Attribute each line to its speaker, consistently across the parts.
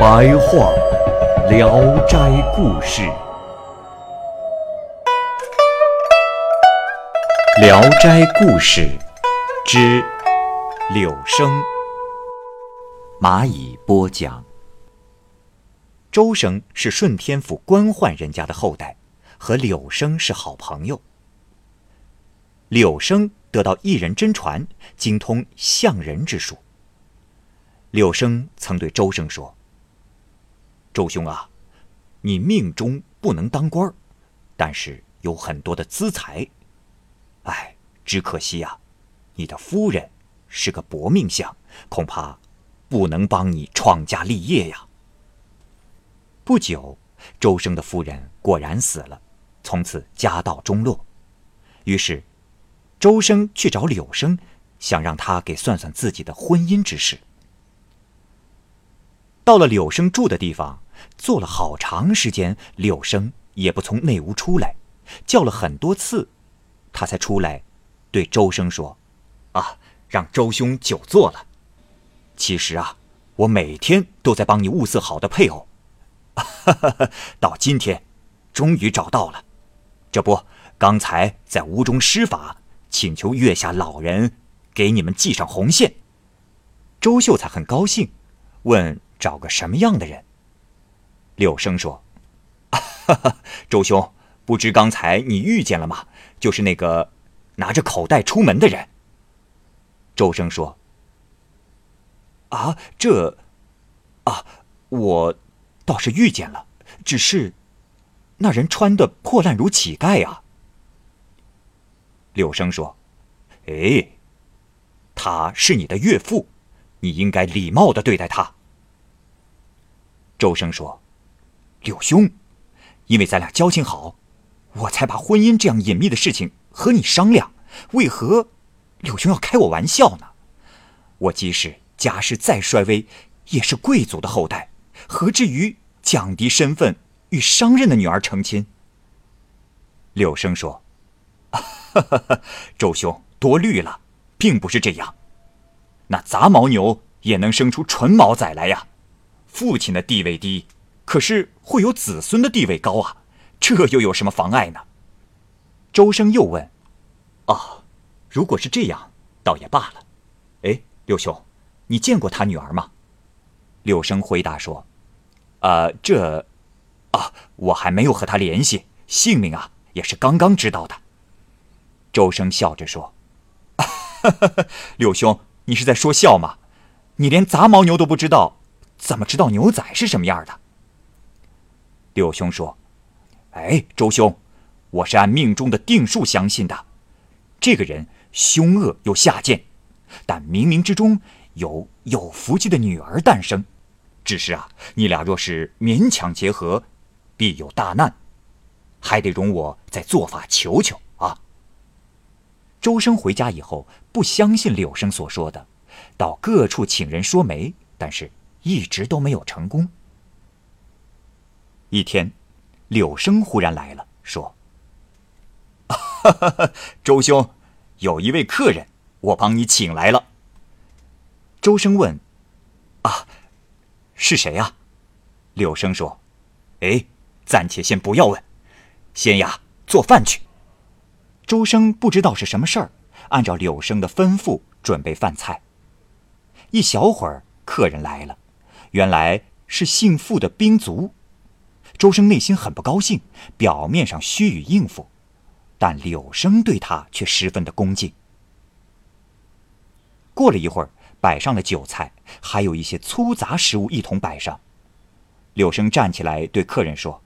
Speaker 1: 白话《聊斋故事》，《聊斋故事》之柳生，蚂蚁播讲。周生是顺天府官宦人家的后代，和柳生是好朋友。柳生得到一人真传，精通相人之术。柳生曾对周生说：“周兄啊，你命中不能当官但是有很多的资财。哎，只可惜啊，你的夫人是个薄命相，恐怕不能帮你创家立业呀。”不久，周生的夫人果然死了，从此家道中落。于是，周生去找柳生，想让他给算算自己的婚姻之事。到了柳生住的地方，坐了好长时间，柳生也不从内屋出来，叫了很多次，他才出来，对周生说：“啊，让周兄久坐了。其实啊，我每天都在帮你物色好的配偶。”，到今天，终于找到了。这不，刚才在屋中施法，请求月下老人给你们系上红线。周秀才很高兴，问找个什么样的人。柳生说：“，周兄，不知刚才你遇见了吗？就是那个拿着口袋出门的人。”周生说：“啊，这，啊，我。”倒是遇见了，只是那人穿的破烂如乞丐啊。柳生说：“哎，他是你的岳父，你应该礼貌的对待他。”周生说：“柳兄，因为咱俩交情好，我才把婚姻这样隐秘的事情和你商量。为何柳兄要开我玩笑呢？我即使家世再衰微，也是贵族的后代。”何至于降低身份与商人的女儿成亲？柳生说：“ 周兄多虑了，并不是这样。那杂毛牛也能生出纯毛仔来呀。父亲的地位低，可是会有子孙的地位高啊，这又有什么妨碍呢？”周生又问：“哦，如果是这样，倒也罢了。哎，柳兄，你见过他女儿吗？”柳生回答说。啊，这，啊，我还没有和他联系，姓名啊也是刚刚知道的。周生笑着说：“ 柳兄，你是在说笑吗？你连杂毛牛都不知道，怎么知道牛仔是什么样的？”柳兄说：“哎，周兄，我是按命中的定数相信的。这个人凶恶又下贱，但冥冥之中有有福气的女儿诞生。”只是啊，你俩若是勉强结合，必有大难，还得容我再做法求求啊。周生回家以后，不相信柳生所说的，到各处请人说媒，但是一直都没有成功。一天，柳生忽然来了，说：“ 周兄，有一位客人，我帮你请来了。”周生问：“啊？”是谁呀？柳生说：“哎，暂且先不要问，先呀做饭去。”周生不知道是什么事儿，按照柳生的吩咐准备饭菜。一小会儿，客人来了，原来是姓傅的兵卒。周生内心很不高兴，表面上虚与应付，但柳生对他却十分的恭敬。过了一会儿。摆上了酒菜，还有一些粗杂食物一同摆上。柳生站起来对客人说：“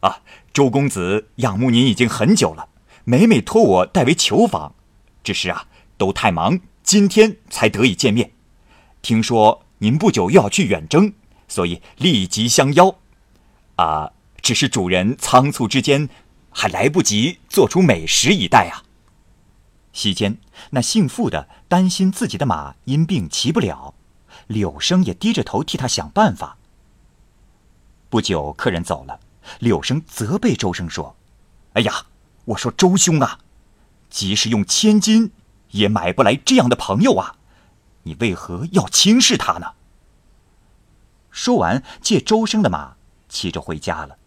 Speaker 1: 啊，周公子仰慕您已经很久了，每每托我代为求访，只是啊，都太忙，今天才得以见面。听说您不久又要去远征，所以立即相邀。啊，只是主人仓促之间，还来不及做出美食以待啊。席间，那姓傅的担心自己的马因病骑不了，柳生也低着头替他想办法。不久，客人走了，柳生责备周生说：“哎呀，我说周兄啊，即使用千金，也买不来这样的朋友啊，你为何要轻视他呢？”说完，借周生的马骑着回家了。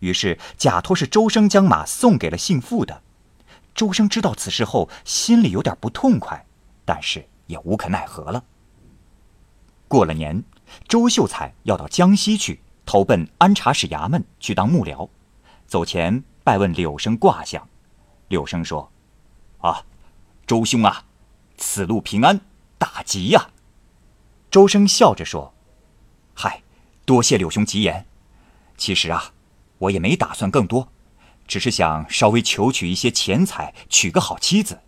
Speaker 1: 于是假托是周生将马送给了姓傅的。周生知道此事后，心里有点不痛快，但是也无可奈何了。过了年，周秀才要到江西去投奔安察使衙门去当幕僚，走前拜问柳生卦象。柳生说：“啊，周兄啊，此路平安，打吉呀。”周生笑着说：“嗨，多谢柳兄吉言。其实啊，我也没打算更多。”只是想稍微求取一些钱财，娶个好妻子，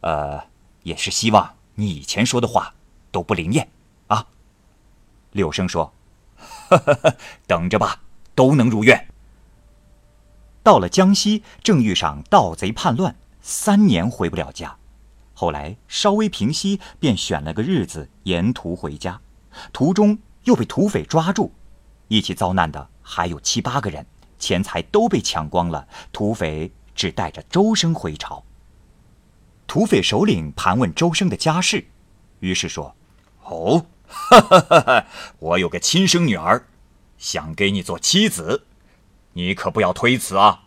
Speaker 1: 呃，也是希望你以前说的话都不灵验，啊。柳生说：“等着吧，都能如愿。”到了江西，正遇上盗贼叛乱，三年回不了家。后来稍微平息，便选了个日子沿途回家，途中又被土匪抓住，一起遭难的还有七八个人。钱财都被抢光了，土匪只带着周生回朝。土匪首领盘问周生的家世，于是说：“哦，哈哈哈哈我有个亲生女儿，想给你做妻子，你可不要推辞啊。”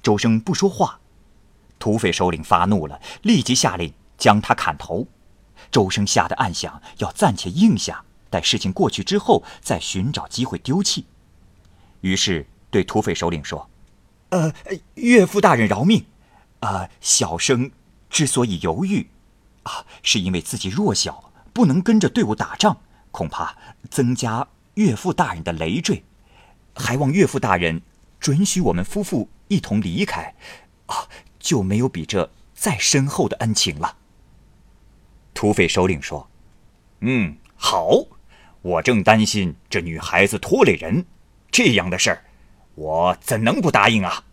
Speaker 1: 周生不说话，土匪首领发怒了，立即下令将他砍头。周生吓得暗想，要暂且应下，待事情过去之后再寻找机会丢弃。于是对土匪首领说：“呃，岳父大人饶命，啊，小生之所以犹豫，啊，是因为自己弱小，不能跟着队伍打仗，恐怕增加岳父大人的累赘，还望岳父大人准许我们夫妇一同离开，啊，就没有比这再深厚的恩情了。”土匪首领说：“嗯，好，我正担心这女孩子拖累人。”这样的事儿，我怎能不答应啊？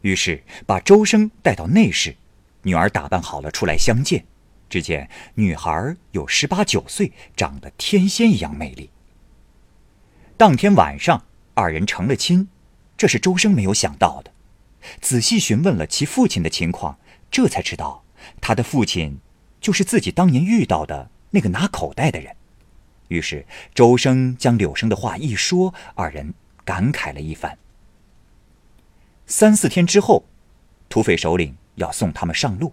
Speaker 1: 于是把周生带到内室，女儿打扮好了出来相见。只见女孩有十八九岁，长得天仙一样美丽。当天晚上，二人成了亲，这是周生没有想到的。仔细询问了其父亲的情况，这才知道他的父亲就是自己当年遇到的那个拿口袋的人。于是，周生将柳生的话一说，二人感慨了一番。三四天之后，土匪首领要送他们上路，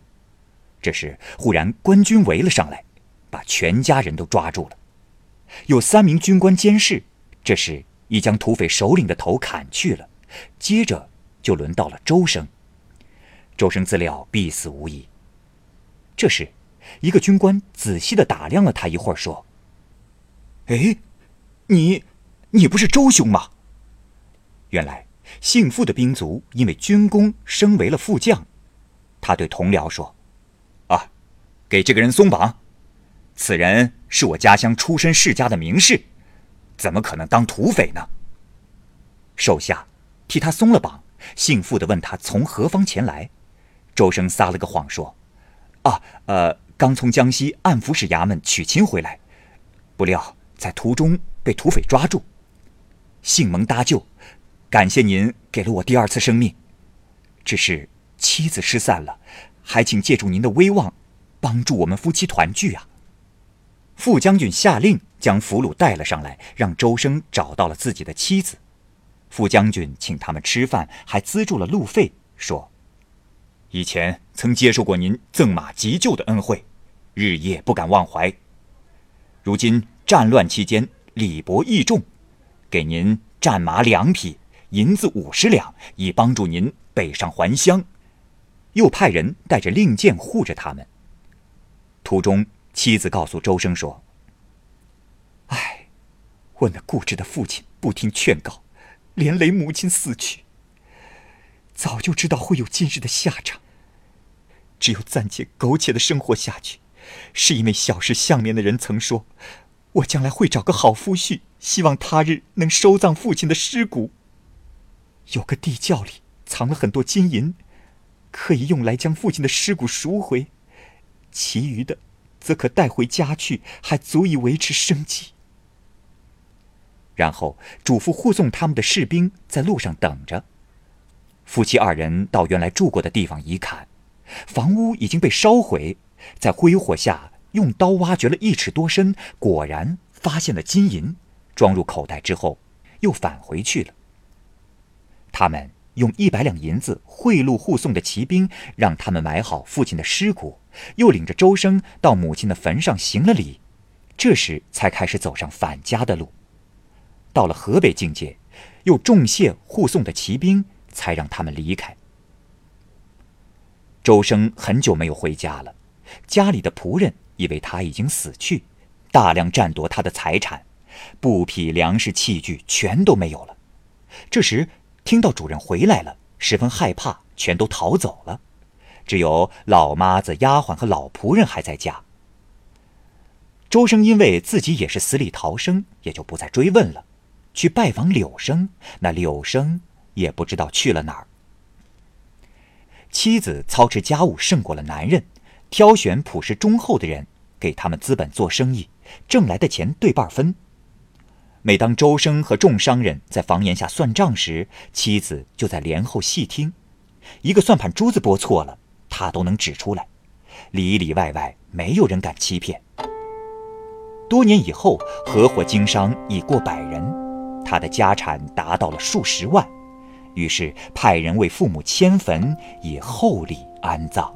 Speaker 1: 这时忽然官军围了上来，把全家人都抓住了。有三名军官监视，这时已将土匪首领的头砍去了。接着就轮到了周生，周生自料必死无疑。这时，一个军官仔细的打量了他一会儿，说。哎，你，你不是周兄吗？原来姓傅的兵卒因为军功升为了副将，他对同僚说：“啊，给这个人松绑。此人是我家乡出身世家的名士，怎么可能当土匪呢？”手下替他松了绑。姓傅的问他从何方前来，周生撒了个谎说：“啊，呃，刚从江西按抚使衙门娶亲回来，不料。”在途中被土匪抓住，幸蒙搭救，感谢您给了我第二次生命。只是妻子失散了，还请借助您的威望，帮助我们夫妻团聚啊！傅将军下令将俘虏带了上来，让周生找到了自己的妻子。副将军请他们吃饭，还资助了路费，说：“以前曾接受过您赠马急救的恩惠，日夜不敢忘怀。如今。”战乱期间，礼薄义重，给您战马两匹，银子五十两，以帮助您北上还乡。又派人带着令箭护着他们。途中，妻子告诉周生说：“唉，我那固执的父亲不听劝告，连累母亲死去。早就知道会有今日的下场，只有暂且苟且的生活下去。是因为小时相面的人曾说：“我将来会找个好夫婿，希望他日能收葬父亲的尸骨。有个地窖里藏了很多金银，可以用来将父亲的尸骨赎回，其余的则可带回家去，还足以维持生计。”然后嘱咐护送他们的士兵在路上等着。夫妻二人到原来住过的地方一看，房屋已经被烧毁，在灰火下用刀挖掘了一尺多深，果然发现了金银，装入口袋之后，又返回去了。他们用一百两银子贿赂护送的骑兵，让他们埋好父亲的尸骨，又领着周生到母亲的坟上行了礼，这时才开始走上返家的路。到了河北境界，又重谢护送的骑兵。才让他们离开。周生很久没有回家了，家里的仆人以为他已经死去，大量占夺他的财产，布匹、粮食、器具全都没有了。这时听到主人回来了，十分害怕，全都逃走了，只有老妈子、丫鬟和老仆人还在家。周生因为自己也是死里逃生，也就不再追问了，去拜访柳生。那柳生。也不知道去了哪儿。妻子操持家务胜过了男人，挑选朴实忠厚的人给他们资本做生意，挣来的钱对半分。每当周生和众商人在房檐下算账时，妻子就在帘后细听，一个算盘珠子拨错了，他都能指出来，里里外外没有人敢欺骗。多年以后，合伙经商已过百人，他的家产达到了数十万。于是派人为父母迁坟，以厚礼安葬。